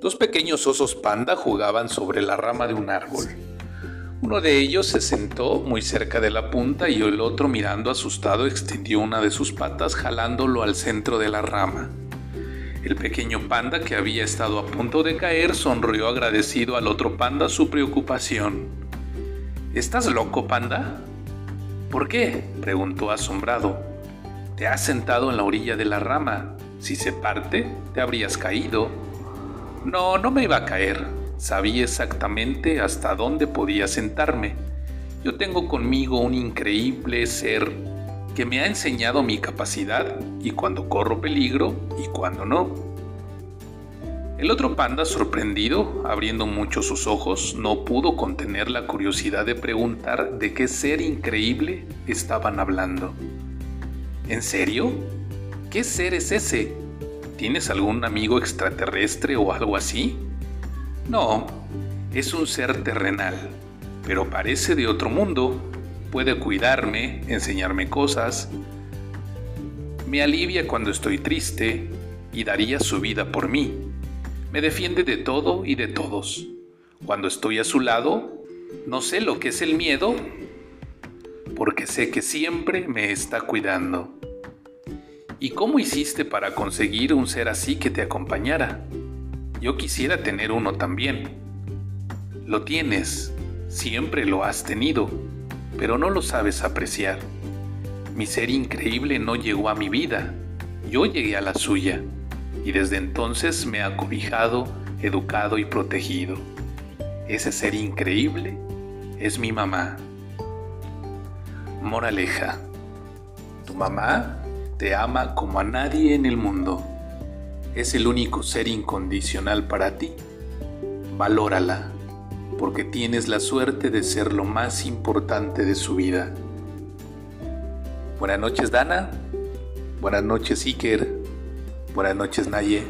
Dos pequeños osos panda jugaban sobre la rama de un árbol. Uno de ellos se sentó muy cerca de la punta y el otro mirando asustado extendió una de sus patas jalándolo al centro de la rama. El pequeño panda que había estado a punto de caer sonrió agradecido al otro panda su preocupación. ¿Estás loco, panda? ¿Por qué? preguntó asombrado. Te has sentado en la orilla de la rama. Si se parte, te habrías caído. No, no me iba a caer. Sabía exactamente hasta dónde podía sentarme. Yo tengo conmigo un increíble ser que me ha enseñado mi capacidad y cuando corro peligro y cuando no. El otro panda, sorprendido, abriendo mucho sus ojos, no pudo contener la curiosidad de preguntar de qué ser increíble estaban hablando. ¿En serio? ¿Qué ser es ese? ¿Tienes algún amigo extraterrestre o algo así? No, es un ser terrenal, pero parece de otro mundo. Puede cuidarme, enseñarme cosas. Me alivia cuando estoy triste y daría su vida por mí. Me defiende de todo y de todos. Cuando estoy a su lado, no sé lo que es el miedo, porque sé que siempre me está cuidando. ¿Y cómo hiciste para conseguir un ser así que te acompañara? Yo quisiera tener uno también. Lo tienes, siempre lo has tenido, pero no lo sabes apreciar. Mi ser increíble no llegó a mi vida, yo llegué a la suya, y desde entonces me ha cobijado, educado y protegido. Ese ser increíble es mi mamá. Moraleja. Tu mamá te ama como a nadie en el mundo. Es el único ser incondicional para ti. Valórala, porque tienes la suerte de ser lo más importante de su vida. Buenas noches, Dana. Buenas noches, Iker. Buenas noches, Naye.